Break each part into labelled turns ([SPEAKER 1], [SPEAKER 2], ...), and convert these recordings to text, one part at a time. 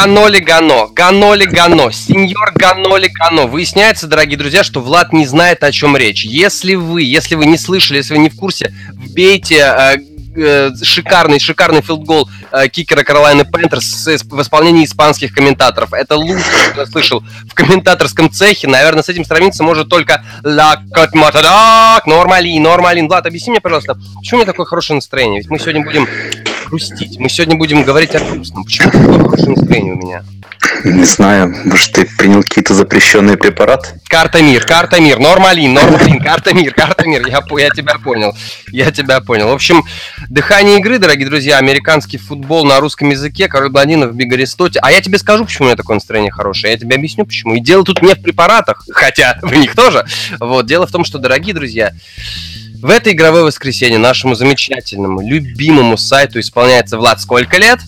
[SPEAKER 1] Ганоли Гано, Ганоли Гано, сеньор Ганоли Гано. Выясняется, дорогие друзья, что Влад не знает, о чем речь. Если вы, если вы не слышали, если вы не в курсе, вбейте э, э, шикарный, шикарный филдгол э, кикера Каролайны Пентерс в исполнении испанских комментаторов. Это лучшее, что я слышал в комментаторском цехе. Наверное, с этим сравниться может только Ла Котматадак, Нормалин, Нормалин. Влад, объясни мне, пожалуйста, почему у меня такое хорошее настроение? Ведь мы сегодня будем грустить. Мы сегодня будем говорить о грустном. Почему такое хорошее настроение у меня?
[SPEAKER 2] Не знаю, может, ты принял какие-то запрещенные препараты?
[SPEAKER 1] Карта мир, карта мир, нормалин, нормалин, карта мир, карта мир. Я, я тебя понял, я тебя понял. В общем, дыхание игры, дорогие друзья, американский футбол на русском языке, король блондинов, Биг Аристоте. А я тебе скажу, почему у меня такое настроение хорошее. Я тебе объясню, почему. И дело тут не в препаратах, хотя в них тоже. Вот, дело в том, что, дорогие друзья, в это игровое воскресенье нашему замечательному, любимому сайту исполняется, Влад, сколько лет?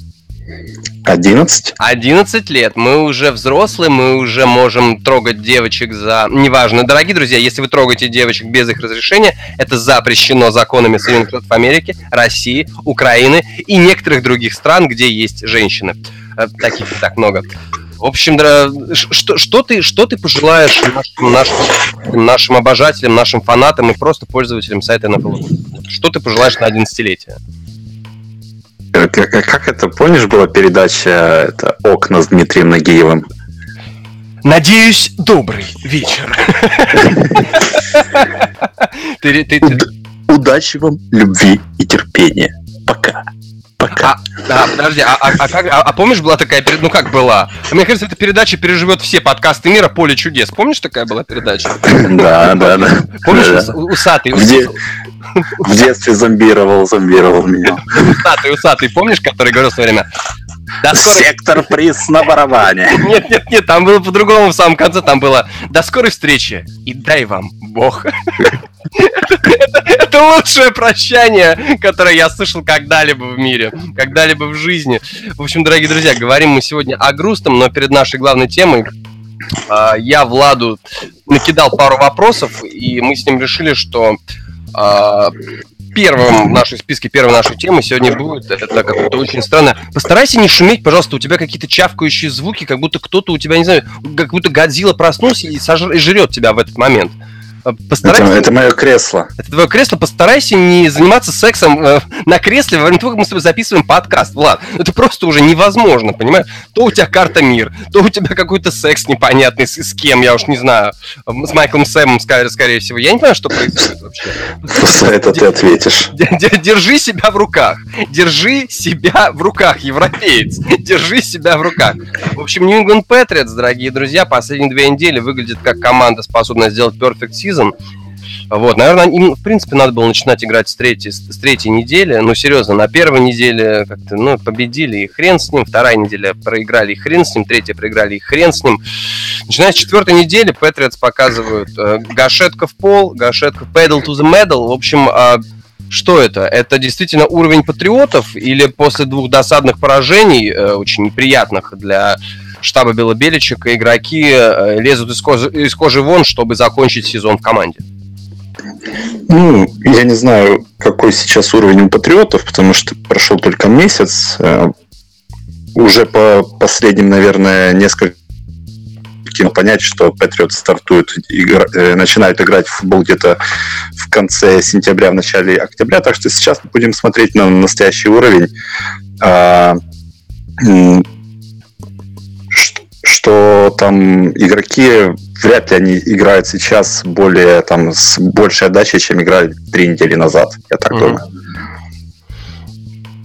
[SPEAKER 2] 11.
[SPEAKER 1] 11 лет. Мы уже взрослые, мы уже можем трогать девочек за... Неважно. Дорогие друзья, если вы трогаете девочек без их разрешения, это запрещено законами Соединенных Штатов Америки, России, Украины и некоторых других стран, где есть женщины. Э, таких не так много. В общем, что, что, ты, что ты пожелаешь нашим, нашим, нашим обожателям, нашим фанатам и просто пользователям сайта NFL? Что ты пожелаешь на 11-летие?
[SPEAKER 2] Как, как это, помнишь, была передача это «Окна» с Дмитрием Нагиевым?
[SPEAKER 1] Надеюсь, добрый вечер.
[SPEAKER 2] Удачи вам, любви и терпения. Пока.
[SPEAKER 1] Пока. А, а, подожди, а, а, а, как, а, а помнишь, была такая передача, ну как была? Мне кажется, эта передача переживет все подкасты мира «Поле чудес». Помнишь, такая была передача?
[SPEAKER 2] Да, да, да.
[SPEAKER 1] Помнишь, усатый?
[SPEAKER 2] В детстве зомбировал, зомбировал меня.
[SPEAKER 1] Усатый, усатый, помнишь, который говорил в свое время?
[SPEAKER 2] До скорой... Сектор приз на барабане.
[SPEAKER 1] Нет, нет, нет, там было по-другому в самом конце, там было «До скорой встречи и дай вам Бог». Это лучшее прощание, которое я слышал когда-либо в мире, когда-либо в жизни. В общем, дорогие друзья, говорим мы сегодня о грустном, но перед нашей главной темой а, я Владу накидал пару вопросов, и мы с ним решили, что а, первым в нашей списке, первой нашей темы сегодня будет, это как-то очень странно. Постарайся не шуметь, пожалуйста, у тебя какие-то чавкающие звуки, как будто кто-то у тебя, не знаю, как будто Годзилла проснулся и, сожр... и жрет тебя в этот момент.
[SPEAKER 2] Постарайся... Это, это мое кресло.
[SPEAKER 1] Это твое кресло. Постарайся не заниматься сексом э, на кресле во время того, как мы с тобой записываем подкаст, Влад. Это просто уже невозможно, понимаешь? То у тебя карта мир, то у тебя какой-то секс непонятный с, с кем, я уж не знаю. С Майклом Сэмом, скорее, скорее всего. Я не понимаю, что происходит вообще.
[SPEAKER 2] За это ты ответишь.
[SPEAKER 1] Держи себя в руках. Держи себя в руках, европеец. Держи себя в руках. В общем, New England Patriots, дорогие друзья, последние две недели выглядит как команда, способная сделать perfect season season. Вот, наверное, им, в принципе, надо было начинать играть с третьей, с третьей недели. Ну, серьезно, на первой неделе как-то, ну, победили и хрен с ним. Вторая неделя проиграли и хрен с ним. Третья проиграли и хрен с ним. Начиная с четвертой недели, Патриотс показывают э, гашетка в пол, гашетка pedal to the medal. В общем, э, что это? Это действительно уровень патриотов или после двух досадных поражений, э, очень неприятных для штаба Белобеличек, игроки э, лезут из кожи, из кожи вон, чтобы закончить сезон в команде?
[SPEAKER 2] Ну, я не знаю, какой сейчас уровень у патриотов, потому что прошел только месяц. Э, уже по последним, наверное, нескольким понять, что Патриот стартует, игра, э, начинает играть в футбол где-то в конце сентября, в начале октября. Так что сейчас мы будем смотреть на настоящий уровень. Что там игроки вряд ли они играют сейчас более там с большей отдачей, чем играли три недели назад, я так mm-hmm. думаю.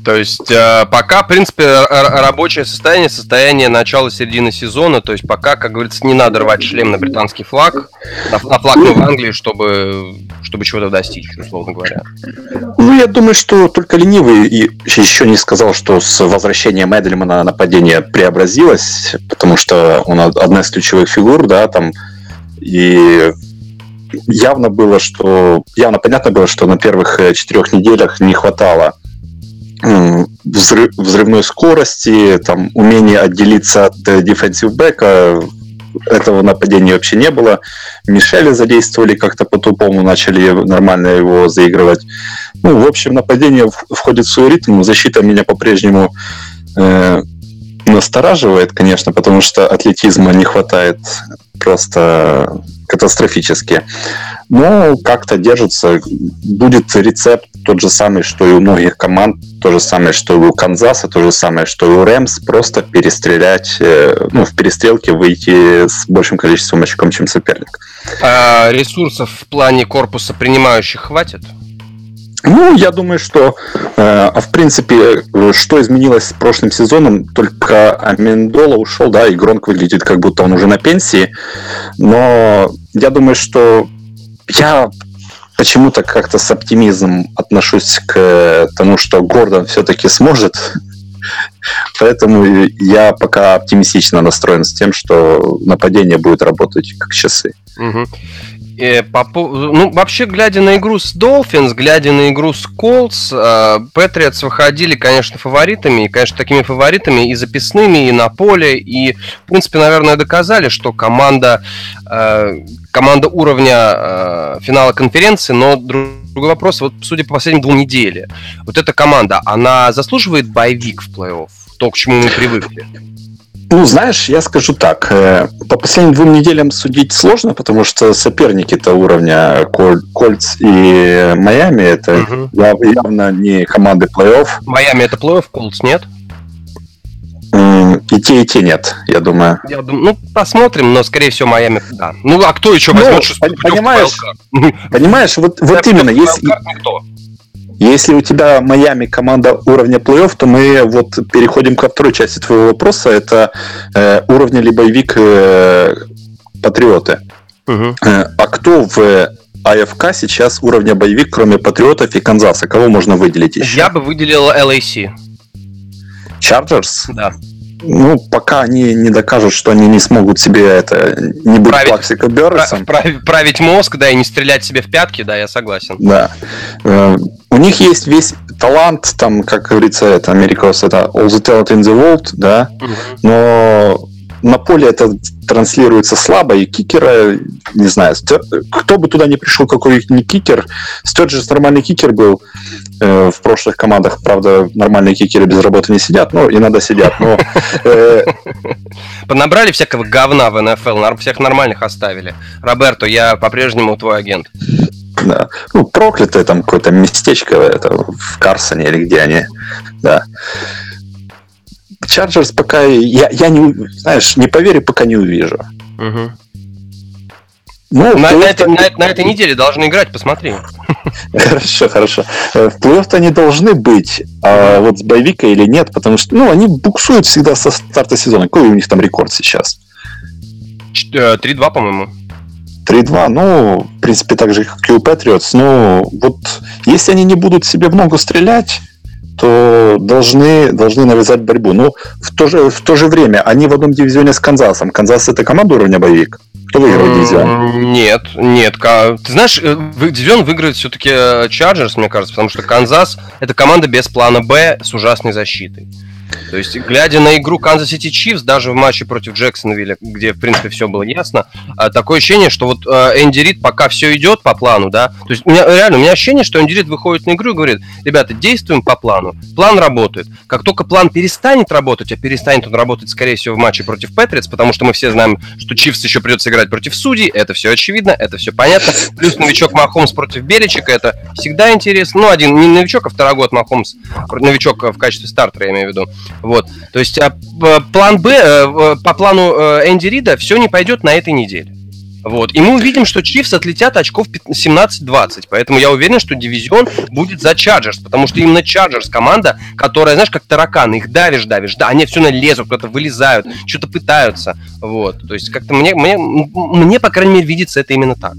[SPEAKER 1] То есть э, пока, в принципе, рабочее состояние, состояние начала середины сезона, то есть пока, как говорится, не надо рвать шлем на британский флаг, на, на флаг Новой Англии, чтобы, чтобы чего-то достичь, условно говоря.
[SPEAKER 2] Ну, я думаю, что только ленивый и еще не сказал, что с возвращением Эдельмана нападение преобразилось, потому что он одна из ключевых фигур, да, там, и явно было, что явно понятно было, что на первых э, четырех неделях не хватало взрыв, взрывной скорости, там, умение отделиться от defensive бэка, этого нападения вообще не было. Мишеля задействовали как-то по-тупому, начали нормально его заигрывать. Ну, в общем, нападение входит в свой ритм, защита меня по-прежнему э, настораживает, конечно, потому что атлетизма не хватает просто катастрофически. Но как-то держится. Будет рецепт тот же самый, что и у многих команд, то же самое, что и у Канзаса, то же самое, что и у Рэмс, просто перестрелять, э, ну, в перестрелке выйти с большим количеством очков, чем соперник.
[SPEAKER 1] А ресурсов в плане корпуса принимающих хватит?
[SPEAKER 2] Ну, я думаю, что, э, а в принципе, что изменилось с прошлым сезоном, только Амендола ушел, да, и Гронк выглядит как будто он уже на пенсии, но я думаю, что я почему-то как-то с оптимизмом отношусь к тому, что Гордон все-таки сможет. Поэтому я пока оптимистично настроен с тем, что нападение будет работать как часы. Угу.
[SPEAKER 1] Э, по, ну, вообще, глядя на игру с Dolphins, глядя на игру с Colts, э, выходили, конечно, фаворитами, и, конечно, такими фаворитами и записными, и на поле, и, в принципе, наверное, доказали, что команда, э, команда уровня финала конференции, но другой вопрос, вот судя по последним двум неделям, вот эта команда, она заслуживает боевик в плей-офф? То, к чему мы привыкли?
[SPEAKER 2] Ну, знаешь, я скажу так. Э, по последним двум неделям судить сложно, потому что соперники-то уровня Кольц и Майами это угу. явно не команды плей-офф.
[SPEAKER 1] Майами это плей-офф, Кольц нет?
[SPEAKER 2] И те, и те нет, я думаю. Я
[SPEAKER 1] думаю, ну, посмотрим, но, скорее всего, Майами, да. Ну, а кто еще возьмет ну,
[SPEAKER 2] шестую понимаешь, понимаешь, вот, вот именно, если... Никто. Если у тебя Майами команда уровня плей-офф, то мы вот переходим ко второй части твоего вопроса. Это э, уровня ли боевик э, Патриоты. Угу. Э, а кто в АФК сейчас уровня боевик, кроме Патриотов и Канзаса? Кого можно выделить еще?
[SPEAKER 1] Я бы выделил LAC.
[SPEAKER 2] Chargers?
[SPEAKER 1] Да.
[SPEAKER 2] Ну, пока они не докажут, что они не смогут себе это не быть править, Плаксико Берресом.
[SPEAKER 1] Прав, править мозг, да, и не стрелять себе в пятки, да, я согласен.
[SPEAKER 2] Да. Э, у них есть весь талант, там, как говорится, это Америкос, это all the talent in the world, да, но на поле это транслируется слабо, и кикера, не знаю, кто бы туда не пришел, какой не кикер, Стерджес нормальный кикер был э, в прошлых командах, правда, нормальные кикеры без работы не сидят, ну, иногда сидят, но... Э...
[SPEAKER 1] Понабрали всякого говна в НФЛ, всех нормальных оставили. Роберто, я по-прежнему твой агент.
[SPEAKER 2] Да. Ну, проклятое там какое-то местечко это, в Карсоне или где они, да. Chargers пока я, я не, знаешь, не поверю, пока не увижу. Угу.
[SPEAKER 1] Ну, на, на, этой, на, на этой неделе должны играть, посмотри.
[SPEAKER 2] Хорошо, хорошо. Э, в плей-офф они должны быть, а вот с боевика или нет, потому что, ну, они буксуют всегда со старта сезона. Какой у них там рекорд сейчас?
[SPEAKER 1] 3-2, э, по-моему.
[SPEAKER 2] 3-2, ну, в принципе, так же, как и у Patriots. Ну, вот если они не будут себе в ногу стрелять, то должны, должны навязать борьбу. Но в то, же, в то же время они в одном дивизионе с Канзасом. Канзас это команда уровня боевик. Кто выиграл дивизион?
[SPEAKER 1] Нет, нет. Ты знаешь, э, дивизион выиграет все-таки Чарджерс, мне кажется, потому что Канзас это команда без плана Б с ужасной защитой. То есть, глядя на игру Канзас Сити Чифс, даже в матче против Джексонвилля, где, в принципе, все было ясно, а, такое ощущение, что вот э, Энди Рид пока все идет по плану, да, то есть, у меня, реально, у меня ощущение, что Энди Рид выходит на игру и говорит, ребята, действуем по плану, план работает. Как только план перестанет работать, а перестанет он работать, скорее всего, в матче против Патриотс, потому что мы все знаем, что Чифс еще придется играть против судей, это все очевидно, это все понятно. Плюс новичок Махомс против Беличика, это всегда интересно. Ну, один не новичок, а второй год Махомс, новичок в качестве стартера, я имею в виду. Вот. То есть а, план Б, э, по плану э, Энди Рида все не пойдет на этой неделе. Вот. И мы увидим, что Чифс отлетят очков 17-20. Поэтому я уверен, что дивизион будет за Чарджерс. Потому что именно Чарджерс команда, которая, знаешь, как тараканы, их давишь, давишь. Да, они все налезут, куда-то вылезают, что-то пытаются. Вот. То есть как-то мне, мне, мне, по крайней мере, видится это именно так.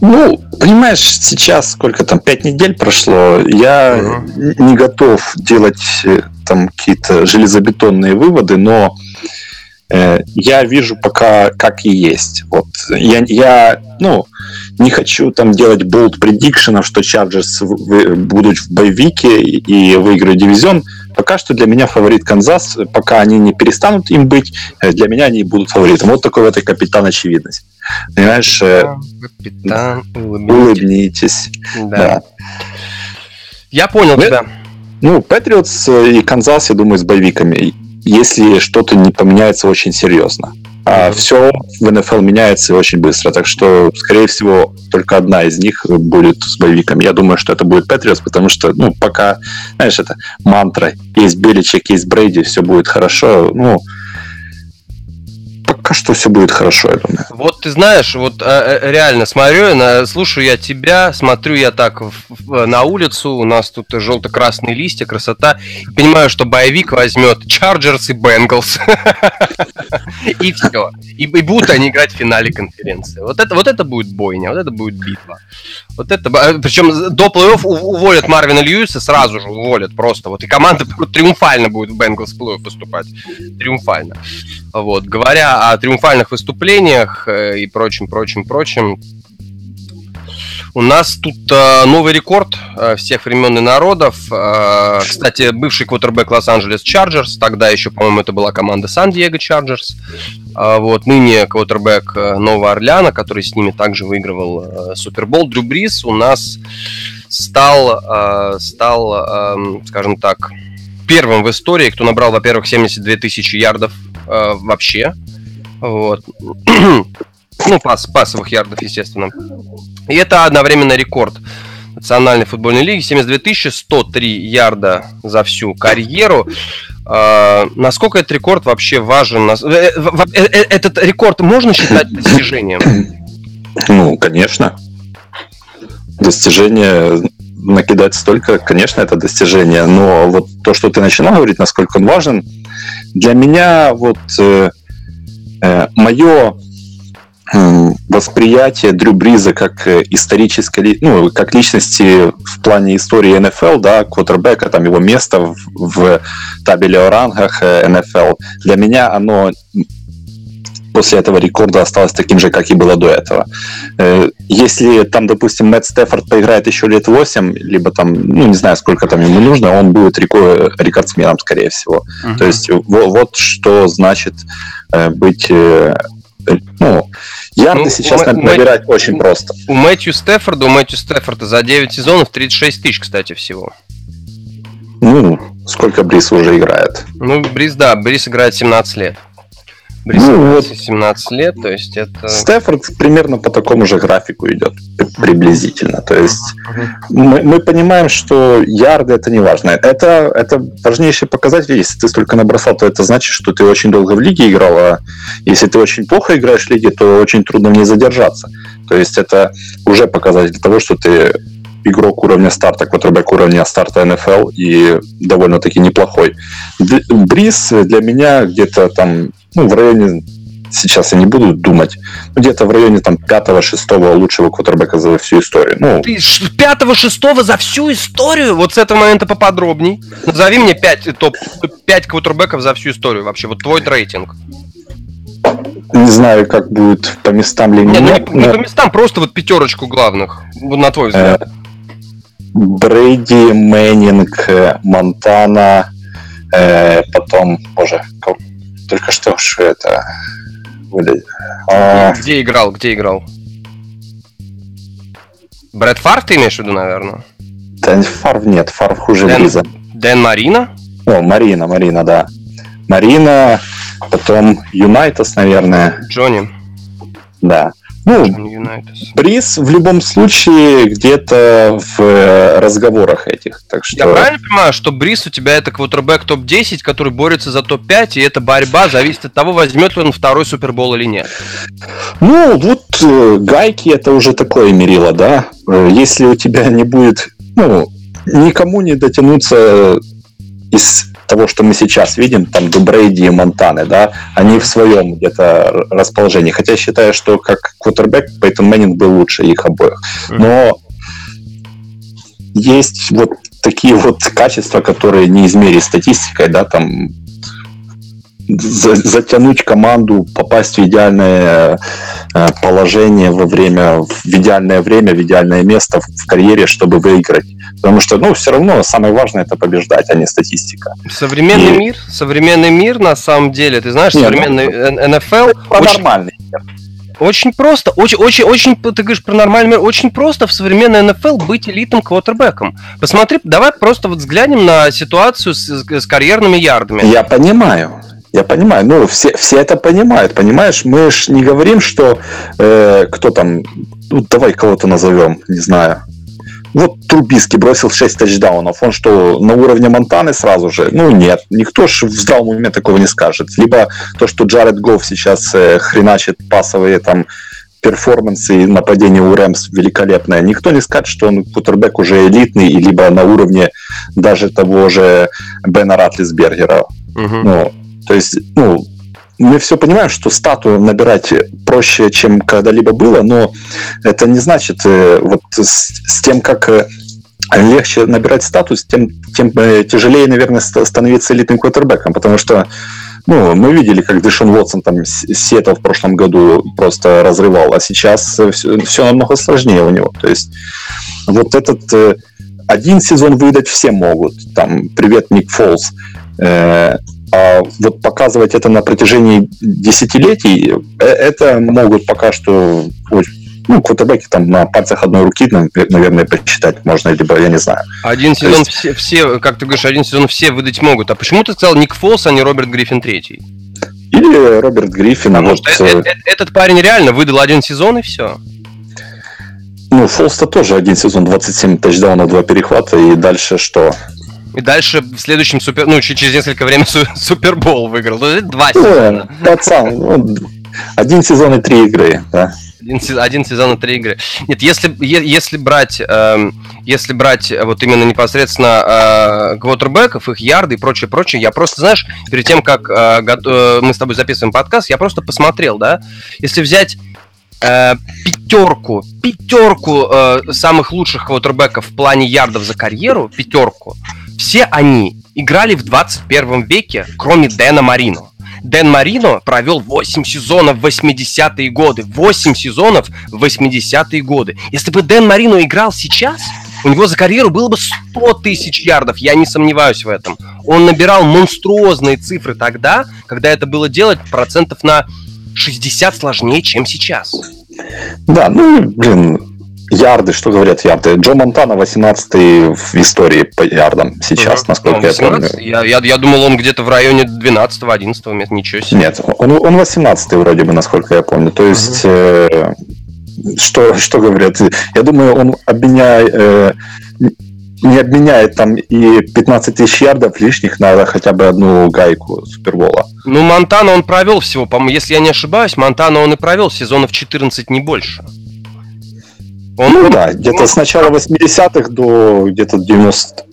[SPEAKER 2] Ну, понимаешь, сейчас сколько там, пять недель прошло, я uh-huh. не готов делать э, там какие-то железобетонные выводы, но э, я вижу пока как и есть. Вот я, я ну, не хочу там делать болт предикшенов, что Chargers будут в боевике и выиграют дивизион. Пока что для меня фаворит Канзас, пока они не перестанут им быть, э, для меня они будут фаворитом. Вот такой вот и капитан очевидность. Понимаешь? Э, капитан, улыбнитесь. улыбнитесь. Да. да.
[SPEAKER 1] Я понял Вы... тебя.
[SPEAKER 2] Ну, Патриотс и Канзас, я думаю, с боевиками. Если что-то не поменяется очень серьезно. А все в НФЛ меняется очень быстро. Так что, скорее всего, только одна из них будет с боевиками. Я думаю, что это будет Патриотс, потому что, ну, пока, знаешь, это мантра. Есть Беличек, есть Брейди, все будет хорошо. Ну, пока что все будет хорошо, я думаю.
[SPEAKER 1] Вот ты знаешь, вот э, э, реально смотрю, на, слушаю я тебя, смотрю я так на улицу, у нас тут желто-красные листья, красота. Понимаю, что боевик возьмет Чарджерс и Бенгалс. И все. И будут они играть в финале конференции. Вот это, вот это будет бойня, вот это будет битва. Вот это, э, причем до плей-офф уволят Марвина Льюиса, сразу же уволят просто. Вот и команда триумфально будет в Бенгалс в плей-офф выступать. Триумфально. Вот. Говоря о триумфальных выступлениях э, и прочим, прочим, прочим, у нас тут э, новый рекорд э, всех времен и народов. Э, кстати, бывший квотербек Лос-Анджелес Чарджерс, тогда еще, по-моему, это была команда Сан-Диего Чарджерс. Э, вот, ныне квотербек э, Нового Орлеана, который с ними также выигрывал э, Супербол. Дрю Брис у нас стал, э, стал э, скажем так, первым в истории, кто набрал, во-первых, 72 тысячи ярдов э, вообще. Вот. ну, пас, пасовых ярдов, естественно. И это одновременно рекорд Национальной футбольной лиги. 72 103 ярда за всю карьеру. Э, насколько этот рекорд вообще важен? Э, э, этот рекорд можно считать достижением?
[SPEAKER 2] Ну, конечно. Достижение накидать столько, конечно, это достижение, но вот то, что ты начинал говорить, насколько он важен, для меня вот э, э, мое восприятие Дрю Бриза как э, исторической, ну, как личности в плане истории НФЛ, да, квотербека, там его место в, в табеле о рангах э, НФЛ, для меня оно после этого рекорда осталось таким же, как и было до этого. Э, если там, допустим, Мэтт Стефорд поиграет еще лет 8, либо там, ну, не знаю, сколько там ему нужно, он будет рекордсменом, скорее всего. Uh-huh. То есть вот, вот что значит быть ну, Ярды ну, сейчас набирать у, очень просто.
[SPEAKER 1] У Мэтью Стефорда, у Мэтью Стефорда за 9 сезонов 36 тысяч, кстати, всего.
[SPEAKER 2] Ну, сколько Брис уже играет?
[SPEAKER 1] Ну, Брис, да, Брис играет 17 лет. Брис ну, вот 17 лет, то есть это...
[SPEAKER 2] Стефорд примерно по такому же графику идет, приблизительно. То есть мы, мы понимаем, что ярды это не важно. Это, это важнейший показатель. Если ты столько набросал, то это значит, что ты очень долго в лиге играл, а если ты очень плохо играешь в лиге, то очень трудно в ней задержаться. То есть это уже показатель того, что ты игрок уровня старта, квотербек уровня старта НФЛ и довольно-таки неплохой. Бриз для меня где-то там ну, в районе сейчас я не буду думать, ну, где-то в районе там пятого-шестого лучшего квотербека за всю историю. Ну,
[SPEAKER 1] пятого-шестого за всю историю? Вот с этого момента поподробней. Назови мне пять топ пять квотербеков за всю историю вообще. Вот твой рейтинг.
[SPEAKER 2] Не знаю, как будет по местам ли
[SPEAKER 1] нет. Нет, ну, не, но... не по местам, просто вот пятерочку главных, вот на твой взгляд. Э,
[SPEAKER 2] Брейди, Мэннинг, Монтана, э, потом, боже, только что что это
[SPEAKER 1] а... Где играл, где играл? Бретт Фарв ты имеешь в виду, наверное?
[SPEAKER 2] Да, Фарв нет, Фарв хуже
[SPEAKER 1] Дэн, Бриса. Дэн Марина?
[SPEAKER 2] О, Марина, Марина, да. Марина, потом Юнайтас, наверное.
[SPEAKER 1] Джонни.
[SPEAKER 2] Да. Ну, приз в любом случае где-то в э, разговорах этих. Так что...
[SPEAKER 1] Я правильно понимаю, что Бриз у тебя это квотербек топ-10, который борется за топ-5, и эта борьба зависит от того, возьмет ли он второй супербол или нет?
[SPEAKER 2] Ну, вот э, гайки это уже такое мерило, да. Э, если у тебя не будет, ну, никому не дотянуться из того, что мы сейчас видим, там Дубрейди и Монтаны, да, они в своем где-то расположении. Хотя я считаю, что как квотербек Пейтон Мэннинг был лучше их обоих. Но есть вот такие вот качества, которые не измерить статистикой, да, там затянуть команду, попасть в идеальное положение во время, в идеальное время, в идеальное место в карьере, чтобы выиграть. Потому что, ну, все равно самое важное это побеждать, а не статистика.
[SPEAKER 1] Современный и... мир, современный мир на самом деле, ты знаешь, Нет, современный ну, НФЛ...
[SPEAKER 2] Очень... Нормальный мир
[SPEAKER 1] Очень просто, очень, очень, очень, ты говоришь про нормальный мир, очень просто в современной НФЛ быть элитным квотербеком. Посмотри, давай просто вот взглянем на ситуацию с, с карьерными ярдами.
[SPEAKER 2] Я понимаю, я понимаю, ну, все, все это понимают, понимаешь? Мы же не говорим, что э, кто там, ну, давай кого-то назовем, не знаю. Вот Трубиский бросил 6 тачдаунов. Он что, на уровне Монтаны сразу же? Ну, нет. Никто же в здравом уме такого не скажет. Либо то, что Джаред Гофф сейчас э, хреначит пасовые там перформансы и нападение у Рэмс великолепное. Никто не скажет, что он кутербэк уже элитный, либо на уровне даже того же Бена Ратлисбергера. Угу. Ну, то есть, ну, мы все понимаем, что стату набирать проще, чем когда-либо было, но это не значит, э, вот с, с тем, как э, легче набирать статус, тем, тем э, тяжелее, наверное, становиться элитным квотербеком, потому что ну, мы видели, как Дэшон Уотсон там Сиэтл в прошлом году просто разрывал, а сейчас все, все намного сложнее у него. То есть вот этот один сезон выдать все могут. Там, привет, Ник Фолс. А вот показывать это на протяжении десятилетий, э, это могут пока что ну, квотербеки там на пальцах одной руки, наверное, посчитать можно, либо я не знаю.
[SPEAKER 1] Один сезон есть... все, все, как ты говоришь, один сезон все выдать могут. А почему ты сказал Ник Фолс, а не Роберт Гриффин третий?
[SPEAKER 2] Или Роберт Гриффин.
[SPEAKER 1] Потому вот... что э, э, этот парень реально выдал один сезон и все.
[SPEAKER 2] Ну, Фолста тоже один сезон, 27 тачдаунов, два перехвата, и дальше что?
[SPEAKER 1] И дальше в следующем супер, ну, через несколько времени Супербол выиграл. То есть два ну, сезона.
[SPEAKER 2] Пацан, ну, один сезон и три игры, да.
[SPEAKER 1] Один, один сезон и три игры. Нет, если, если брать, э, если брать вот именно непосредственно э, квотербеков, их ярды и прочее, прочее, я просто, знаешь, перед тем, как э, э, мы с тобой записываем подкаст, я просто посмотрел, да, если взять э, пятерку, пятерку э, самых лучших квотербеков в плане ярдов за карьеру, пятерку, все они играли в 21 веке, кроме Дэна Марино. Дэн Марино провел 8 сезонов в 80-е годы. 8 сезонов в 80-е годы. Если бы Дэн Марино играл сейчас, у него за карьеру было бы 100 тысяч ярдов, я не сомневаюсь в этом. Он набирал монструозные цифры тогда, когда это было делать процентов на 60 сложнее, чем сейчас.
[SPEAKER 2] Да, ну, блин, Ярды, что говорят ярды? Джо Монтана 18 в истории по ярдам сейчас, угу. насколько ну, 18? я помню.
[SPEAKER 1] Я, я, я думал, он где-то в районе 12-11 места, ничего себе.
[SPEAKER 2] Нет, он, он 18 вроде бы, насколько я помню. То есть, угу. э, что, что говорят? Я думаю, он обменяет... Э, не обменяет там и 15 тысяч ярдов лишних на хотя бы одну гайку Супербола.
[SPEAKER 1] Ну, Монтана он провел всего, по-моему, если я не ошибаюсь, Монтана он и провел сезонов 14, не больше.
[SPEAKER 2] Он, ну да, где-то с начала 80-х до где-то 90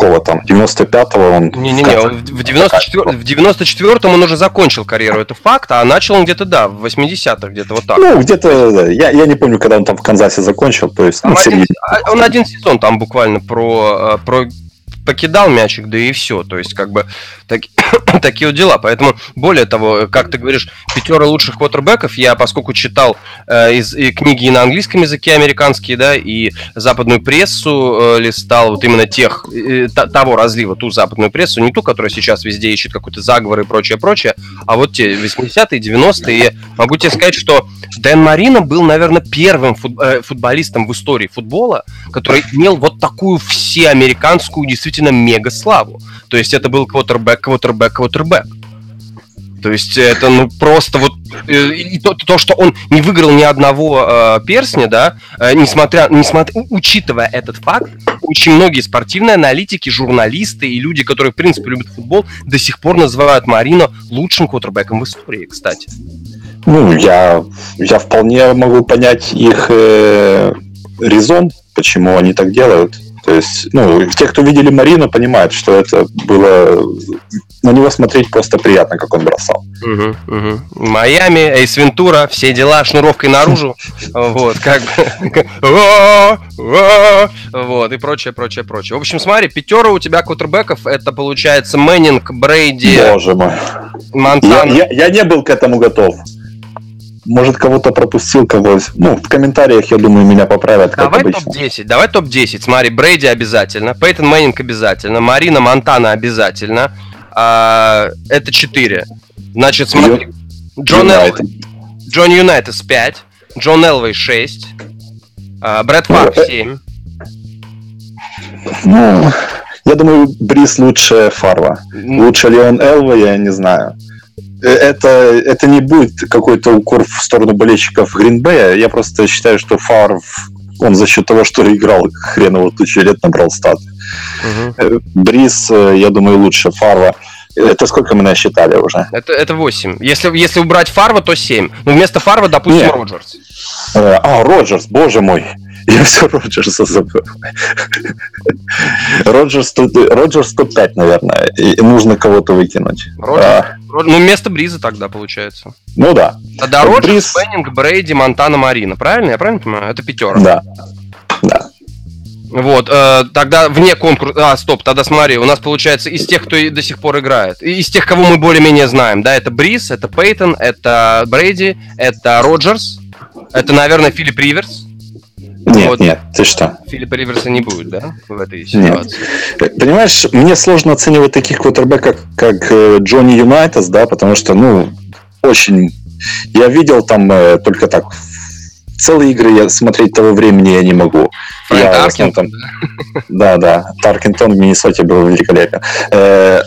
[SPEAKER 2] какого там, 95-го он...
[SPEAKER 1] Не-не-не, в, 94, в 94-м он уже закончил карьеру, это факт, а начал он где-то, да, в 80-х, где-то вот так.
[SPEAKER 2] Ну, где-то, да, я, я не помню, когда он там в Канзасе закончил, то есть... Ну,
[SPEAKER 1] один, а, он один сезон там буквально про, э, про покидал мячик, да и все. То есть, как бы, так, такие вот дела. Поэтому, более того, как ты говоришь, пятера лучших квотербеков, я, поскольку читал э, из и книги и на английском языке американские, да, и западную прессу э, листал, вот именно тех, э, того разлива, ту западную прессу, не ту, которая сейчас везде ищет какой-то заговор и прочее, прочее, а вот те 80-е, 90-е. Могу тебе сказать, что Дэн Марина был, наверное, первым э, футболистом в истории футбола, который имел вот такую всеамериканскую действительно действительно мега славу. То есть это был квотербек, квотербек, квотербек. То есть это ну просто вот э, и то, то что он не выиграл ни одного э, персня, да, э, несмотря, несмотря, учитывая этот факт, очень многие спортивные аналитики, журналисты и люди, которые в принципе любят футбол, до сих пор называют Марино лучшим квотербеком в истории, кстати.
[SPEAKER 2] Ну я я вполне могу понять их э, резон, почему они так делают. То есть, ну, те, кто видели Марину, понимают, что это было... На него смотреть просто приятно, как он бросал.
[SPEAKER 1] Угу, угу. Майами, Эйс Вентура, все дела шнуровкой наружу. Вот, как бы... Вот, и прочее, прочее, прочее. В общем, смотри, пятера у тебя квотербеков, это получается Мэннинг, Брейди...
[SPEAKER 2] Боже мой. Монтана. Я, я, я не был к этому готов. Может, кого-то пропустил, кого Ну, в комментариях, я думаю, меня поправят.
[SPEAKER 1] Давай топ-10. Давай топ-10. Смотри, Брейди обязательно, Пейтон Мэннинг обязательно, Марина Монтана обязательно. А, это 4. Значит, смотри. Джон Элвей. Джонни Юнайтас 5, Джон Элвей 6, а, Бретт Фарв 7.
[SPEAKER 2] Ну, я думаю, Брис лучше Фарва. Лучше ли он Элва, я не знаю. Э, это, это не будет какой-то укор в сторону болельщиков Гринбея. Я просто считаю, что Фарв, он за счет того, что играл хреново тысячу лет, набрал статы. Угу. Брис, э, я думаю, лучше Фарва. Это сколько мы насчитали уже?
[SPEAKER 1] Это, это 8. Если, если убрать Фарва, то 7. Ну, вместо Фарва, допустим, Нет. Роджерс.
[SPEAKER 2] А, Роджерс, боже мой. Я все Роджерса забыл. Роджерс, Роджерс топ-5, наверное. И нужно кого-то выкинуть.
[SPEAKER 1] Роджерс, а. Ну, вместо Бриза тогда получается.
[SPEAKER 2] Ну да.
[SPEAKER 1] Тогда Роджерс, Бриз... Пеннинг, Брейди, Монтана, Марина. Правильно? Я правильно понимаю? Это пятерка.
[SPEAKER 2] Да. Да.
[SPEAKER 1] Вот, э, тогда вне конкурса... А, стоп, тогда смотри, у нас получается из тех, кто до сих пор играет, из тех, кого мы более-менее знаем, да, это Бриз, это Пейтон, это Брейди, это Роджерс, это, наверное, Филипп Риверс,
[SPEAKER 2] нет, вот нет, ты что?
[SPEAKER 1] Филиппа Риверса не будет, да, в этой ситуации?
[SPEAKER 2] Нет. Понимаешь, мне сложно оценивать таких квотербеков, как э, Джонни Юнайтес, да, потому что, ну, очень... Я видел там э, только так целые игры я смотреть того времени я не могу.
[SPEAKER 1] Фрэнк я, Таркинтон,
[SPEAKER 2] да? Да, да. Таркинтон в Миннесоте был великолепен. Э,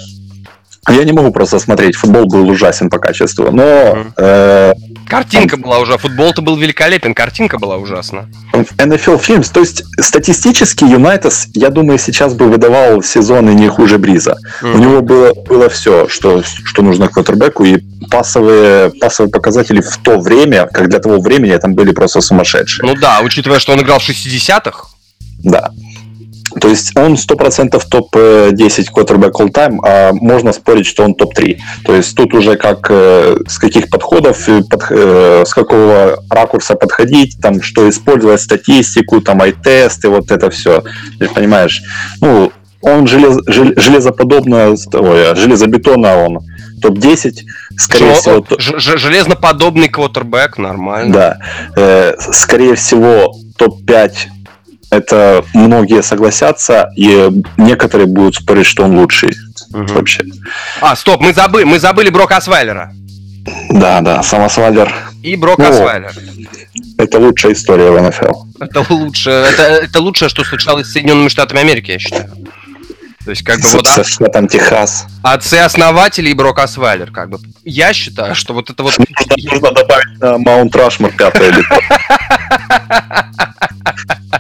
[SPEAKER 2] я не могу просто смотреть. Футбол был ужасен по качеству. Но mm-hmm. э,
[SPEAKER 1] Картинка была уже, футбол-то был великолепен, картинка была ужасна.
[SPEAKER 2] NFL Films, то есть статистически Юнайтес, я думаю, сейчас бы выдавал сезоны не хуже Бриза. Mm-hmm. У него было, было все, что, что нужно квотербеку, и пасовые, пасовые показатели в то время, как для того времени, там были просто сумасшедшие.
[SPEAKER 1] Ну да, учитывая, что он играл в 60-х.
[SPEAKER 2] Да. То есть он 100% топ-10 quarterback all-time, а можно спорить, что он топ-3. То есть тут уже как э, с каких подходов, под, э, с какого ракурса подходить, там, что использовать, статистику, там, ай-тесты, вот это все. Ты понимаешь? Ну, он желез, железоподобно, ой, железобетонно он топ-10, скорее
[SPEAKER 1] Что,
[SPEAKER 2] всего...
[SPEAKER 1] Ж, железноподобный квотербек, нормально.
[SPEAKER 2] Да. Э, скорее всего, топ-5 это многие согласятся, и некоторые будут спорить, что он лучший угу. вообще.
[SPEAKER 1] А, стоп, мы забыли, мы забыли Брока Асвайлера.
[SPEAKER 2] Да, да, сам Асвайлер.
[SPEAKER 1] И Брок ну, Асвайлер.
[SPEAKER 2] Это лучшая история в НФЛ.
[SPEAKER 1] Это лучшее, это, это лучшее, что случалось с Соединенными Штатами Америки, я считаю. То есть, как бы вот...
[SPEAKER 2] Со штатом Техас.
[SPEAKER 1] Отцы-основатели и Брок Асвайлер, как бы. Я считаю, что вот это вот...
[SPEAKER 2] Нужно добавить на Маунт Рашмар пятое лицо.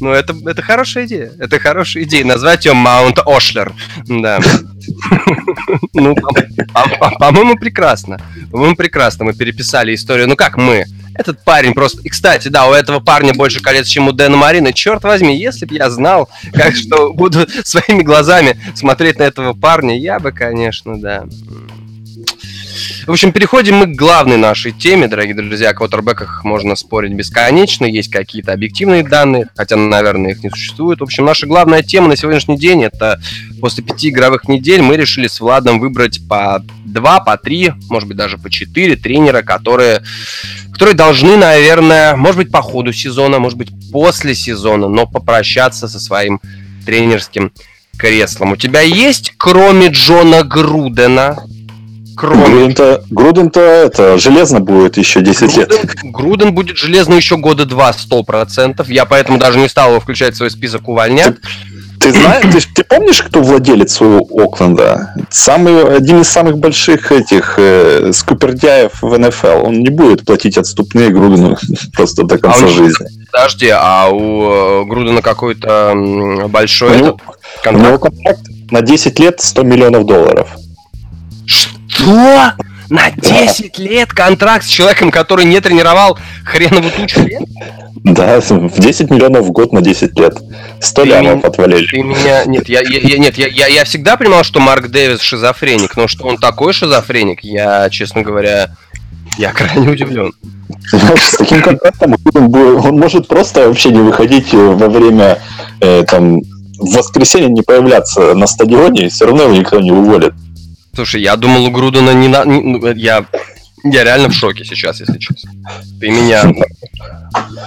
[SPEAKER 1] Ну, это, это хорошая идея. Это хорошая идея. Назвать ее Маунт Ошлер. Да. Ну, по-моему, прекрасно. По-моему, прекрасно. Мы переписали историю. Ну, как мы? Этот парень просто... И, кстати, да, у этого парня больше колец, чем у Дэна Марина. Черт возьми, если бы я знал, как что буду своими глазами смотреть на этого парня, я бы, конечно, да. В общем, переходим мы к главной нашей теме, дорогие друзья. О квотербеках можно спорить бесконечно, есть какие-то объективные данные, хотя, наверное, их не существует. В общем, наша главная тема на сегодняшний день это после пяти игровых недель мы решили с Владом выбрать по два, по три, может быть, даже по четыре тренера, которые, которые должны, наверное, может быть, по ходу сезона, может быть, после сезона, но попрощаться со своим тренерским креслом. У тебя есть, кроме Джона Грудена.
[SPEAKER 2] Груден-то, Груден-то это, железно будет еще 10 Груден, лет.
[SPEAKER 1] Груден будет железно еще года два, сто процентов. Я поэтому даже не стал его включать в свой список увольнять.
[SPEAKER 2] Ты, ты знаешь, ты, ты помнишь, кто владелец у Окленда? Самый, один из самых больших этих э, скупердяев в НФЛ. Он не будет платить отступные Грудену просто до конца а жизни.
[SPEAKER 1] Подожди, а у э, Грудена какой-то большой у
[SPEAKER 2] него, контракт? У него контракт на 10 лет 100 миллионов долларов.
[SPEAKER 1] Что? На 10 лет контракт с человеком, который не тренировал хренову тучу лет?
[SPEAKER 2] Да, в 10 миллионов в год на 10 лет. 100 ты лямов меня, отвалили.
[SPEAKER 1] Ты меня... Нет, я, я, нет я, я, я всегда понимал, что Марк Дэвис шизофреник, но что он такой шизофреник, я, честно говоря, я крайне удивлен.
[SPEAKER 2] Знаешь, с таким контрактом он, может просто вообще не выходить во время э, там в воскресенье не появляться на стадионе, и все равно его никто не уволит.
[SPEAKER 1] Слушай, я думал, у Грудена не на... Не, ну, я... Я реально в шоке сейчас, если честно. Ты меня...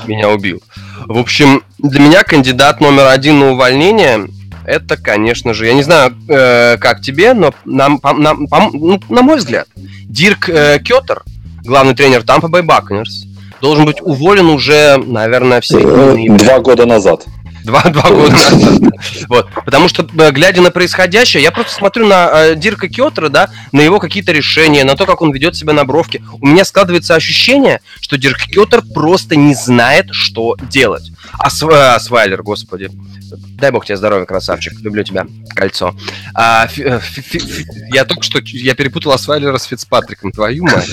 [SPEAKER 1] Меня убил. В общем, для меня кандидат номер один на увольнение это, конечно же, я не знаю, э, как тебе, но нам, нам, нам, ну, на мой взгляд, Дирк э, Кётер, главный тренер Тампа Бэй Бакнерс, должен быть уволен уже, наверное, в середине...
[SPEAKER 2] Два года назад.
[SPEAKER 1] Два, два года назад. Вот. Потому что, э, глядя на происходящее, я просто смотрю на э, Дирка Кётера, да, на его какие-то решения, на то, как он ведет себя на бровке. У меня складывается ощущение, что Дирк Кётер просто не знает, что делать. А Св... а, Свайлер, господи. Дай бог тебе здоровья, красавчик. Люблю тебя. Кольцо. А, фи, э, фи, фи, я только что я перепутал Асвайлера с Фицпатриком. Твою мать.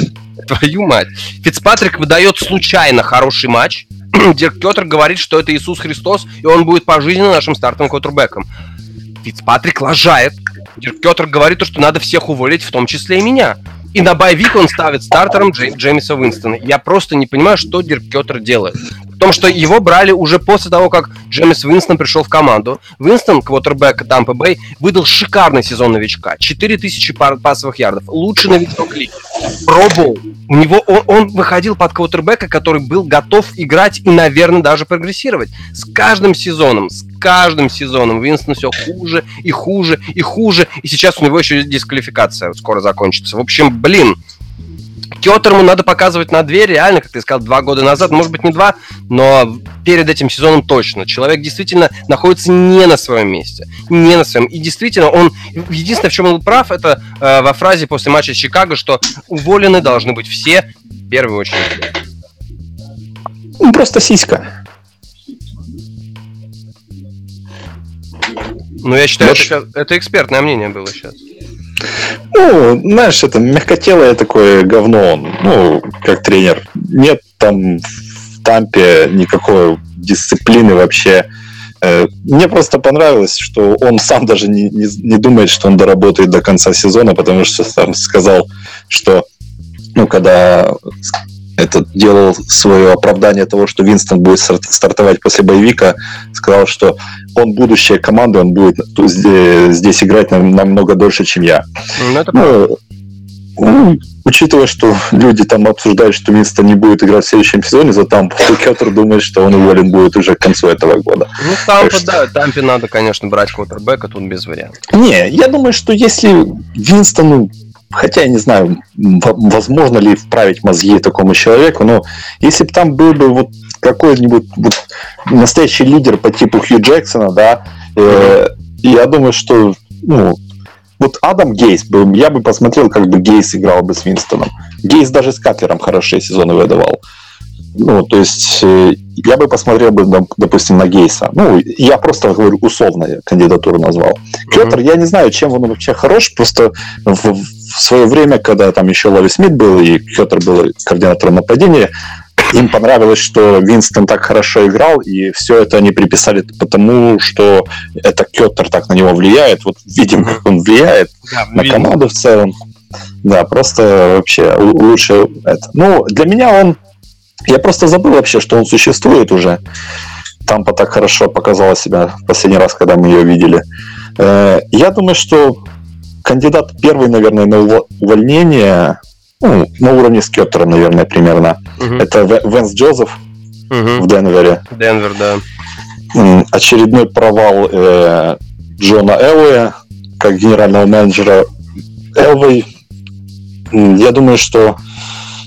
[SPEAKER 1] Твою мать. Фицпатрик выдает случайно хороший матч, Дирк Кетер говорит, что это Иисус Христос, и он будет пожизненно нашим стартовым квотербеком. Фицпатрик лажает. Дирк Кетер говорит, что надо всех уволить, в том числе и меня. И на боевик он ставит стартером Джей, Джеймиса Уинстона. Я просто не понимаю, что Дирк Кетер делает. В том, что его брали уже после того, как Джеймис Уинстон пришел в команду. Уинстон, квотербек Тампа Бэй, выдал шикарный сезон новичка. 4000 пар пасовых ярдов. Лучший новичок лиги. Пробовал. У него он, он выходил под квотербека, который был готов играть и, наверное, даже прогрессировать. С каждым сезоном, с каждым сезоном Уинстон все хуже и хуже и хуже. И сейчас у него еще дисквалификация скоро закончится. В общем, блин, Кеттерму надо показывать на две, реально, как ты сказал, два года назад, может быть, не два, но перед этим сезоном точно. Человек действительно находится не на своем месте. Не на своем. И действительно, он... Единственное, в чем он был прав, это э, во фразе после матча с Чикаго, что уволены должны быть все, в первую очередь.
[SPEAKER 2] Ну, просто сиська.
[SPEAKER 1] Ну, я считаю, это, это экспертное мнение было сейчас.
[SPEAKER 2] Ну, знаешь, это мягкотелое такое говно он, ну, как тренер. Нет там в Тампе никакой дисциплины вообще. Э, мне просто понравилось, что он сам даже не, не, не думает, что он доработает до конца сезона, потому что сам сказал, что ну, когда этот делал свое оправдание того, что Винстон будет стартовать после боевика, сказал, что он будущая команда, он будет здесь играть намного дольше, чем я. Ну, это ну, ну, учитывая, что люди там обсуждают, что Винстон не будет играть в следующем сезоне за Тампу, Кеттер думает, что он уволен будет уже к концу этого года.
[SPEAKER 1] Ну, Тампа, что... да, Тампе надо, конечно, брать квотербека, тут без вариантов.
[SPEAKER 2] Не, я думаю, что если Винстону Хотя я не знаю, возможно ли вправить мозги такому человеку, но если бы там был бы вот какой-нибудь вот настоящий лидер по типу Хью Джексона, да, э, я думаю, что ну, вот Адам Гейс был, я бы посмотрел, как бы Гейс играл бы с Винстоном. Гейс даже с Катлером хорошие сезоны выдавал. Ну, то есть э, я бы посмотрел бы, допустим, на Гейса. Ну, я просто говорю условно кандидатуру назвал. Mm-hmm. Кётер, я не знаю, чем он вообще хорош, просто в, в свое время, когда там еще Лови Смит был и Кётер был координатором нападения, им понравилось, что Винстон так хорошо играл, и все это они приписали потому, что это Кётер так на него влияет. Вот видим, как он влияет да, на видим. команду в целом. Да, просто вообще лучше это. Ну, для меня он я просто забыл вообще, что он существует уже. Тампа так хорошо показала себя в последний раз, когда мы ее видели. Э, я думаю, что кандидат первый, наверное, на увольнение, ну, на уровне с Кеттером, наверное, примерно, угу. это Венс Джозеф угу. в Денвере.
[SPEAKER 1] Денвер, да.
[SPEAKER 2] Очередной провал э, Джона Элвея как генерального менеджера. Элвей, я думаю, что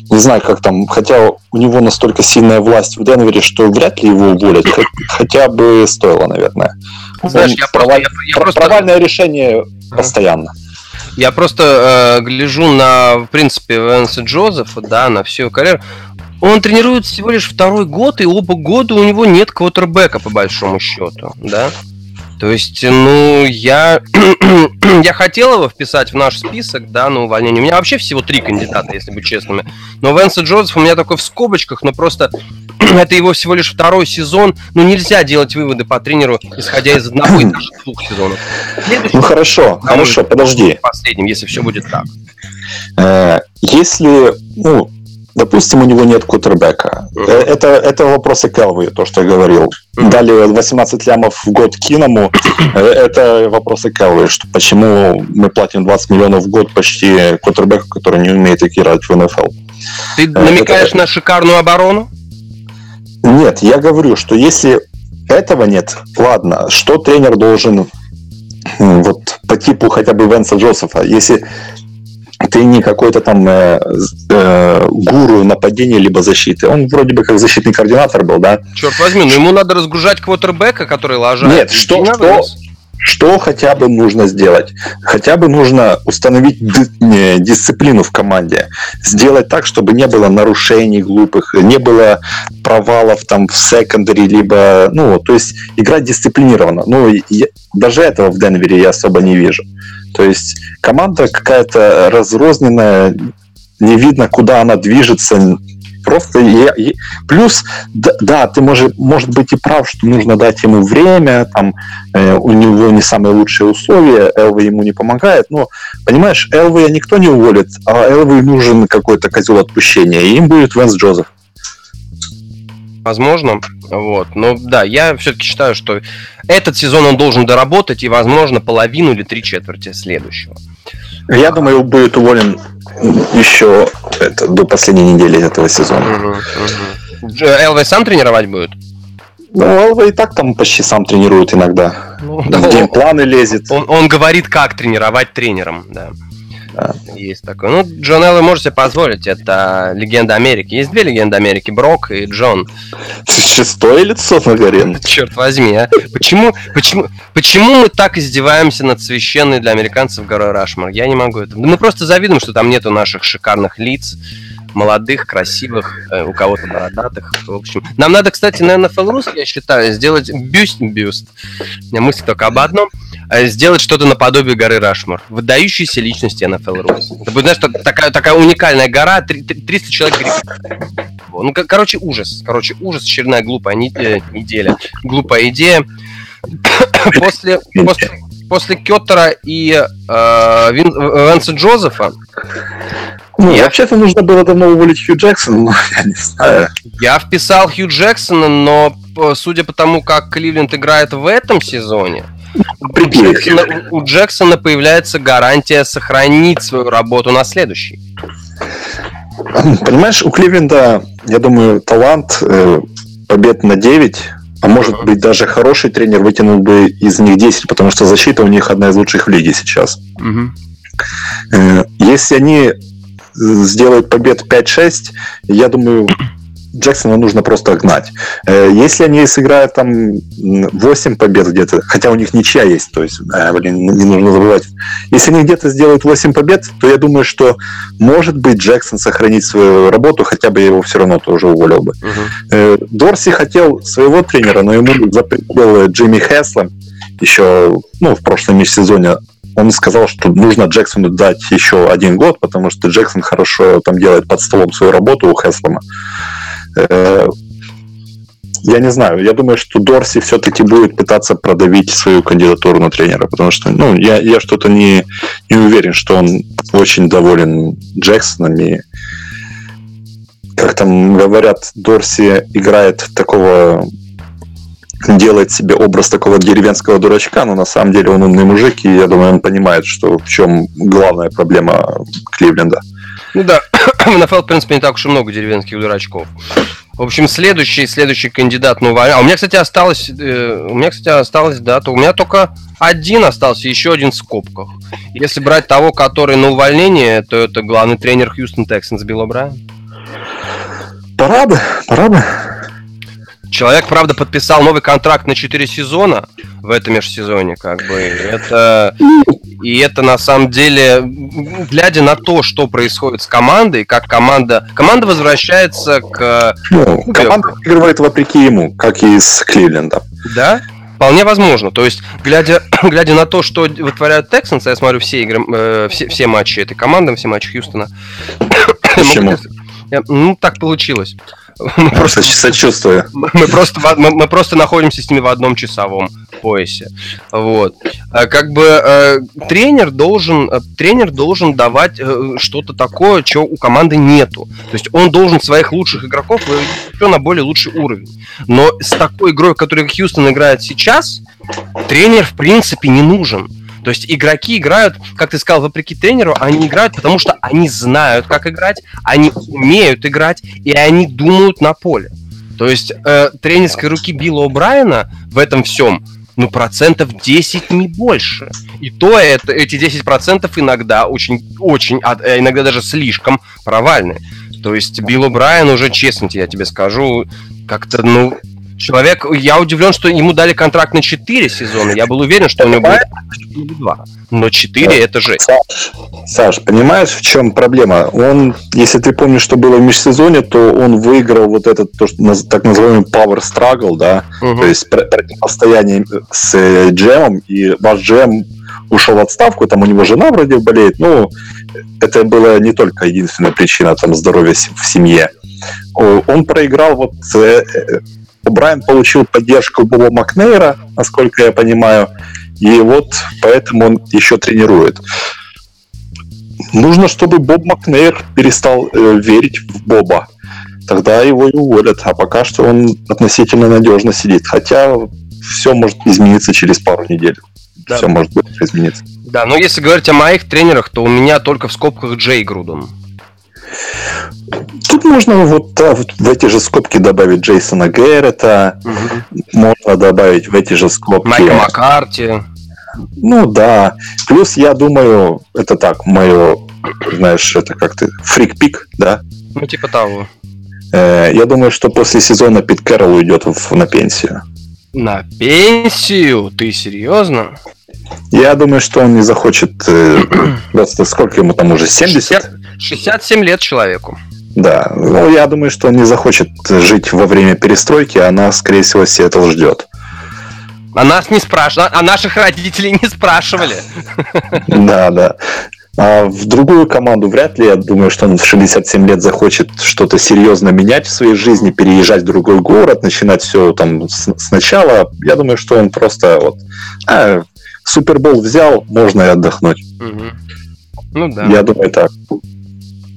[SPEAKER 2] не знаю, как там, хотя у него настолько сильная власть в Денвере, что вряд ли его уволят, хотя бы стоило, наверное. Знаешь, я провал... просто, я, я просто... Провальное решение постоянно.
[SPEAKER 1] Я просто э, гляжу на, в принципе, Венса Джозефа, да, на всю карьеру. Он тренирует всего лишь второй год, и оба года у него нет квотербека, по большому счету, да. То есть, ну, я, я хотел его вписать в наш список, да, на увольнение. У меня вообще всего три кандидата, если быть честными. Но Венса Джозеф у меня такой в скобочках, но просто это его всего лишь второй сезон. Ну, нельзя делать выводы по тренеру, исходя из одного и двух сезонов.
[SPEAKER 2] Следующий ну, хорошо, хорошо, подожди.
[SPEAKER 1] Последним, если все будет так.
[SPEAKER 2] Э, если, ну, Допустим, у него нет кутербека. Uh-huh. Это, это вопросы Келвы, то, что я говорил. Uh-huh. Дали 18 лямов в год Киному. Э, это вопросы Келвы, что почему мы платим 20 миллионов в год почти кутербеку, который не умеет играть в НФЛ.
[SPEAKER 1] Ты намекаешь это... на шикарную оборону?
[SPEAKER 2] Нет, я говорю, что если этого нет, ладно, что тренер должен вот по типу хотя бы Венса Джозефа, если ты не какой-то там э, э, гуру нападения либо защиты. Он вроде бы как защитный координатор был, да?
[SPEAKER 1] Черт возьми, но ему надо разгружать квотербека, который ложает.
[SPEAKER 2] Нет, что, что, что хотя бы нужно сделать? Хотя бы нужно установить дисциплину в команде. Сделать так, чтобы не было нарушений глупых, не было провалов там в секондаре, либо, ну, то есть играть дисциплинированно. Ну, я, даже этого в Денвере я особо не вижу. То есть команда какая-то разрозненная, не видно, куда она движется, Просто я, я, плюс, да, да, ты может, может быть и прав, что нужно дать ему время, там э, у него не самые лучшие условия, Элвей ему не помогает, но, понимаешь, Элвея никто не уволит, а Элвей нужен какой-то козел отпущения, и им будет Венс Джозеф.
[SPEAKER 1] Возможно, вот. Но да, я все-таки считаю, что этот сезон он должен доработать и, возможно, половину или три четверти следующего.
[SPEAKER 2] Я думаю, будет уволен еще это, до последней недели этого сезона.
[SPEAKER 1] Угу, Элвей сам тренировать будет?
[SPEAKER 2] Ну, Элвей и так там почти сам тренирует иногда. Ну, да, в геймпланы лезет.
[SPEAKER 1] Он, он говорит, как тренировать тренером, да. Да. Есть такой. Ну, Джон Эллы можете позволить. Это легенда Америки. Есть две легенды Америки. Брок и Джон.
[SPEAKER 2] Шестое лицо на горе.
[SPEAKER 1] Черт возьми, а. Почему, почему, почему мы так издеваемся над священной для американцев горой Рашмар? Я не могу это. Мы просто завидуем, что там нету наших шикарных лиц молодых, красивых, э, у кого-то бородатых. В общем, нам надо, кстати, на NFL Rus, я считаю, сделать бюст, бюст. У меня мысль только об одном. Э, сделать что-то наподобие горы Рашмар. Выдающиеся личности NFL Rus. Это будет, знаешь, такая, такая уникальная гора, 300 человек Ну, короче, ужас. Короче, ужас, очередная глупая э, неделя. Глупая идея. после, после, после Кеттера и э, Вин, Венса Джозефа
[SPEAKER 2] ну, я... вообще-то нужно было давно уволить Хью Джексона, но я не знаю.
[SPEAKER 1] Я вписал Хью Джексона, но судя по тому, как Кливленд играет в этом сезоне, у Джексона, у Джексона появляется гарантия сохранить свою работу на следующий.
[SPEAKER 2] Понимаешь, у Кливленда, я думаю, талант э, побед на 9, а может быть даже хороший тренер вытянул бы из них 10, потому что защита у них одна из лучших в лиге сейчас. Э, если они сделают побед 5-6, я думаю, Джексона нужно просто гнать. Э, если они сыграют там 8 побед где-то, хотя у них ничья есть, то есть, э, блин, не нужно забывать. Если они где-то сделают 8 побед, то я думаю, что может быть Джексон сохранит свою работу, хотя бы его все равно тоже уволил бы. Uh-huh. Дорси хотел своего тренера, но ему запретил Джимми Хесла еще ну, в прошлом межсезоне он сказал, что нужно Джексону дать еще один год, потому что Джексон хорошо там делает под столом свою работу у Хеслома. Э, я не знаю, я думаю, что Дорси все-таки будет пытаться продавить свою кандидатуру на тренера, потому что, ну, я, я что-то не, не уверен, что он очень доволен Джексоном и как там говорят, Дорси играет такого делает себе образ такого деревенского дурачка, но на самом деле он умный мужик, и я думаю, он понимает, что в чем главная проблема Кливленда.
[SPEAKER 1] Ну да, в НФЛ, в принципе, не так уж и много деревенских дурачков. В общем, следующий, следующий кандидат на увольнение. А у меня, кстати, осталось, э, у меня, кстати, осталось, да, то у меня только один остался, еще один в скобках. Если брать того, который на увольнение, то это главный тренер Хьюстон Тексанс Билл Брайан.
[SPEAKER 2] Пора бы, пора бы.
[SPEAKER 1] Человек, правда, подписал новый контракт на 4 сезона в этом межсезоне, как бы. Это и это на самом деле, глядя на то, что происходит с командой, как команда, команда возвращается к.
[SPEAKER 2] Ну, команда выигрывает вопреки ему, как и с Кливлендом.
[SPEAKER 1] Да? Вполне возможно. То есть, глядя, глядя на то, что вытворяют Texans, я смотрю все игры, э, все, все матчи этой команды, все матчи Хьюстона.
[SPEAKER 2] Почему?
[SPEAKER 1] Ну, так получилось.
[SPEAKER 2] Мы просто, сочувствую.
[SPEAKER 1] Мы просто, мы, мы просто находимся с ними в одном часовом поясе. Вот. А как бы э, тренер должен, э, тренер должен давать э, что-то такое, чего у команды нету. То есть он должен своих лучших игроков вывести на более лучший уровень. Но с такой игрой, которую Хьюстон играет сейчас, тренер в принципе не нужен. То есть игроки играют, как ты сказал, вопреки тренеру, они играют, потому что они знают, как играть, они умеют играть, и они думают на поле. То есть э, тренерской руки Билла О'Брайена в этом всем ну, процентов 10 не больше. И то это, эти 10% иногда очень, очень, а, а иногда даже слишком провальны. То есть Билл Брайан уже, честно я тебе скажу, как-то, ну, человек, я удивлен, что ему дали контракт на 4 сезона. Я был уверен, что у него будет 2. Но 4 это же.
[SPEAKER 2] Саш, Саш, понимаешь, в чем проблема? Он, если ты помнишь, что было в межсезоне, то он выиграл вот этот, то, что, так называемый Power Struggle, да, угу. то есть противостояние с э, Джемом, и ваш Джем ушел в отставку, там у него жена вроде болеет, ну, это была не только единственная причина там здоровья в семье. Он проиграл вот э, Брайан получил поддержку Боба Макнейра, насколько я понимаю, и вот поэтому он еще тренирует. Нужно, чтобы Боб Макнейр перестал э, верить в Боба. Тогда его и уволят. А пока что он относительно надежно сидит. Хотя все может измениться через пару недель. Да. Все может быстро измениться.
[SPEAKER 1] Да, но если говорить о моих тренерах, то у меня только в скобках Джей Грудон.
[SPEAKER 2] Тут можно вот, да, вот в эти же скобки добавить Джейсона Гэррета, угу. можно добавить в эти же скобки...
[SPEAKER 1] Майка Маккарти.
[SPEAKER 2] Ну да. Плюс, я думаю, это так, мое, знаешь, это как ты, фрик-пик, да?
[SPEAKER 1] Ну, типа того.
[SPEAKER 2] Э, я думаю, что после сезона Пит Кэрролл уйдет в, на пенсию.
[SPEAKER 1] На пенсию? Ты серьезно?
[SPEAKER 2] Я думаю, что он не захочет... Э, сколько ему там уже? 70?
[SPEAKER 1] 67 лет человеку.
[SPEAKER 2] Да, ну я думаю, что он не захочет жить во время перестройки, а нас, скорее всего, Сиэтл ждет.
[SPEAKER 1] А нас не спрашивали, а наших родителей не спрашивали.
[SPEAKER 2] Да, да. А в другую команду вряд ли. Я думаю, что он в 67 лет захочет что-то серьезно менять в своей жизни, переезжать в другой город, начинать все там сначала. Я думаю, что он просто вот а, Супербол взял, можно и отдохнуть. Угу. Ну да. Я думаю так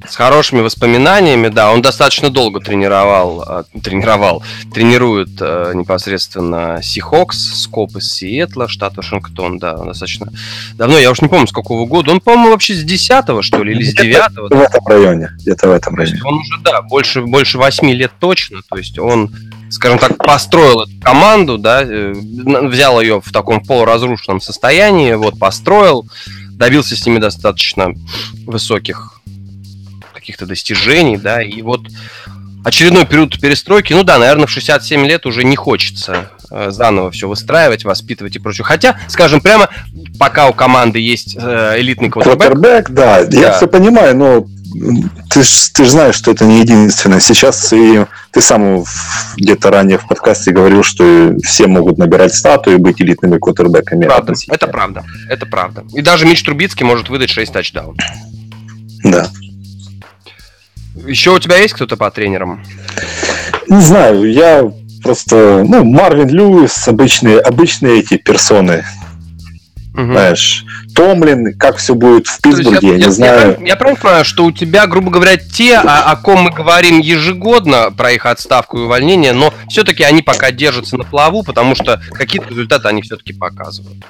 [SPEAKER 1] с хорошими воспоминаниями, да, он достаточно долго тренировал, э, тренировал, тренирует э, непосредственно Сихокс, Скоп из Сиэтла, штат Вашингтон, да, достаточно давно, я уж не помню, с какого года, он, по-моему, вообще с 10 что ли, или с 9
[SPEAKER 2] В этом районе, где-то в этом районе.
[SPEAKER 1] Он уже, да, больше, больше 8 лет точно, то есть он скажем так, построил эту команду, да, э, взял ее в таком полуразрушенном состоянии, вот, построил, добился с ними достаточно высоких каких-то достижений, да, и вот очередной период перестройки, ну да, наверное, в 67 лет уже не хочется э, заново все выстраивать, воспитывать и прочее. Хотя, скажем прямо, пока у команды есть э, элитный
[SPEAKER 2] квотербек... да, да, я все понимаю, но ты же ты ж знаешь, что это не единственное. Сейчас и ты сам где-то ранее в подкасте говорил, что все могут набирать статую и быть элитными квотербеками.
[SPEAKER 1] Правда, это правда, это правда. И даже Мич Трубицкий может выдать 6 тачдаунов.
[SPEAKER 2] Да.
[SPEAKER 1] Еще у тебя есть кто-то по тренерам?
[SPEAKER 2] Не знаю, я просто, ну, Марвин Льюис, обычные, обычные эти персоны. Угу. Знаешь, Томлин, как все будет в Питтсбурге, я, я, я не знаю.
[SPEAKER 1] Я, я правильно понимаю, что у тебя, грубо говоря, те, о, о ком мы говорим ежегодно, про их отставку и увольнение, но все-таки они пока держатся на плаву, потому что какие-то результаты они все-таки показывают.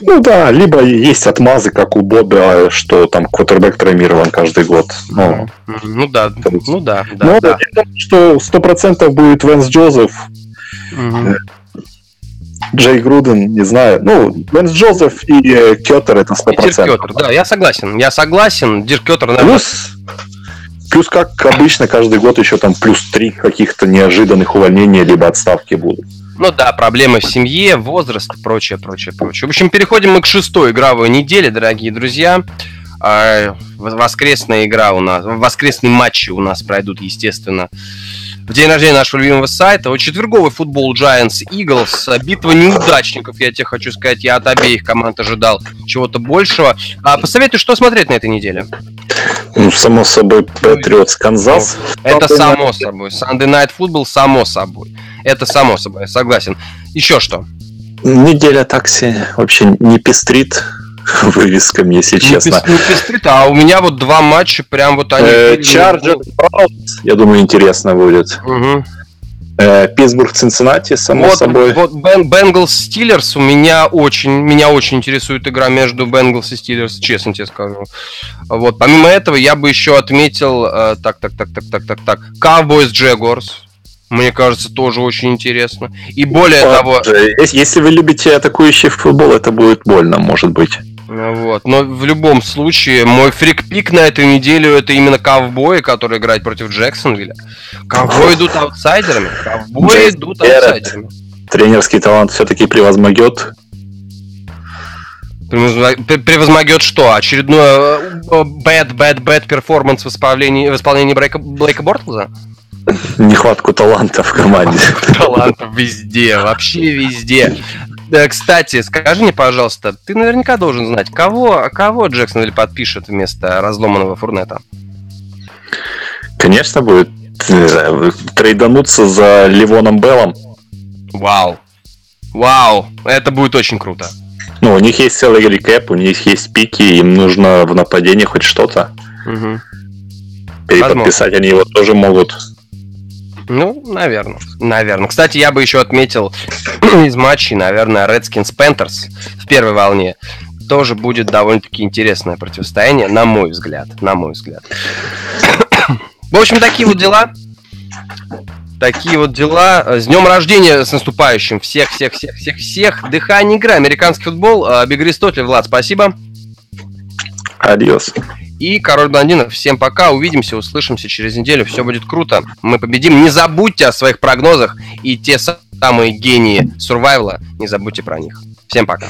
[SPEAKER 2] Ну да, либо есть отмазы, как у Боба, что там квотербек травмирован каждый год.
[SPEAKER 1] Ну, ну да, ну да,
[SPEAKER 2] да. Но да. я думаю, что сто процентов будет Венс Джозеф. Угу. Джей Груден, не знаю. Ну, Венс Джозеф и э, Кеттер это сто процентов.
[SPEAKER 1] Да, я согласен. Я согласен. Дирк Кеттер,
[SPEAKER 2] наверное... Плюс, плюс, как обычно, каждый год еще там плюс три каких-то неожиданных увольнения либо отставки будут.
[SPEAKER 1] Ну да, проблемы в семье, возраст, прочее, прочее, прочее. В общем, переходим мы к шестой игровой неделе, дорогие друзья. А, воскресная игра у нас, воскресные матчи у нас пройдут, естественно, в день рождения нашего любимого сайта. Вот четверговый футбол Giants Eagles. Битва неудачников, я тебе хочу сказать. Я от обеих команд ожидал чего-то большего. А посоветуй, что смотреть на этой неделе?
[SPEAKER 2] Ну, само собой, Патриотс Канзас.
[SPEAKER 1] Это само собой. Sunday Night Football, само собой. Это само собой, я согласен. Еще что?
[SPEAKER 2] Неделя такси вообще не пестрит вывесками, если не честно.
[SPEAKER 1] Не пестрит, а у меня вот два матча, прям вот они...
[SPEAKER 2] Чарджер, э, я думаю, интересно будет. Угу. Питтсбург, Цинциннати, само
[SPEAKER 1] вот,
[SPEAKER 2] собой.
[SPEAKER 1] Вот Бенгалс Стиллерс у меня очень, меня очень интересует игра между Бенгалс и Стиллерс, честно тебе скажу. Вот, помимо этого, я бы еще отметил, э, так, так, так, так, так, так, так, Cowboys Jaguars. Мне кажется, тоже очень интересно. И более вот, того...
[SPEAKER 2] Если вы любите атакующий футбол, это будет больно, может быть.
[SPEAKER 1] Вот. Но в любом случае, мой фрикпик на эту неделю это именно ковбои, которые играют против Джексонвилля. Ковбои идут аутсайдерами. Ковбои идут аутсайдерами.
[SPEAKER 2] Тренерский талант все-таки превозмогет.
[SPEAKER 1] Превозмогет что? Очередное bad, bad, bad performance в исполнении, в исполнении Блейка, Блейка Бортлза?
[SPEAKER 2] Нехватку таланта в команде.
[SPEAKER 1] Талантов везде, вообще везде. Кстати, скажи мне, пожалуйста, ты наверняка должен знать, кого, кого Джексон подпишет вместо разломанного Фурнетта?
[SPEAKER 2] Конечно, будет не знаю, трейдануться за Ливоном Беллом.
[SPEAKER 1] Вау. Вау, это будет очень круто.
[SPEAKER 2] Ну, у них есть целый рекэп, у них есть пики, им нужно в нападении хоть что-то. Угу. Переподписать Возможно. они его тоже могут.
[SPEAKER 1] Ну, наверное. Наверное. Кстати, я бы еще отметил из матчей, наверное, Redskins Panthers в первой волне. Тоже будет довольно-таки интересное противостояние, на мой взгляд. На мой взгляд. В общем, такие вот дела. Такие вот дела. С днем рождения с наступающим. Всех, всех, всех, всех, всех. Дыхание игра. Американский футбол. А, Биг. Влад, спасибо.
[SPEAKER 2] Адиос.
[SPEAKER 1] И Король Блондинов. Всем пока. Увидимся, услышимся через неделю. Все будет круто. Мы победим. Не забудьте о своих прогнозах. И те самые гении сурвайвла. Не забудьте про них. Всем пока.